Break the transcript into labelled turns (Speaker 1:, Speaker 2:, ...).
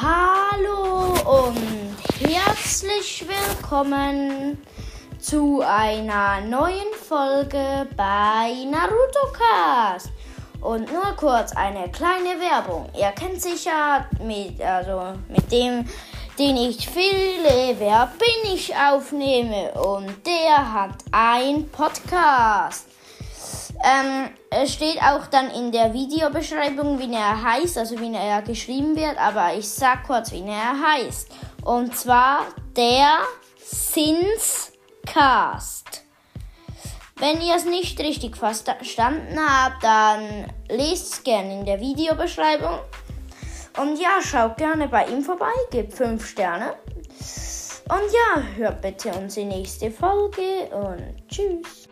Speaker 1: Hallo und herzlich willkommen zu einer neuen Folge bei Naruto Cast. Und nur kurz eine kleine Werbung. Ihr kennt sicher mit also mit dem den ich viele Wer bin ich aufnehme und der hat ein Podcast. Ähm, es steht auch dann in der Videobeschreibung, wie er heißt, also wie er geschrieben wird, aber ich sag kurz, wie er heißt. Und zwar der Sinscast. Wenn ihr es nicht richtig verstanden habt, dann lest es gerne in der Videobeschreibung. Und ja, schaut gerne bei ihm vorbei, gebt 5 Sterne. Und ja, hört bitte unsere nächste Folge und tschüss.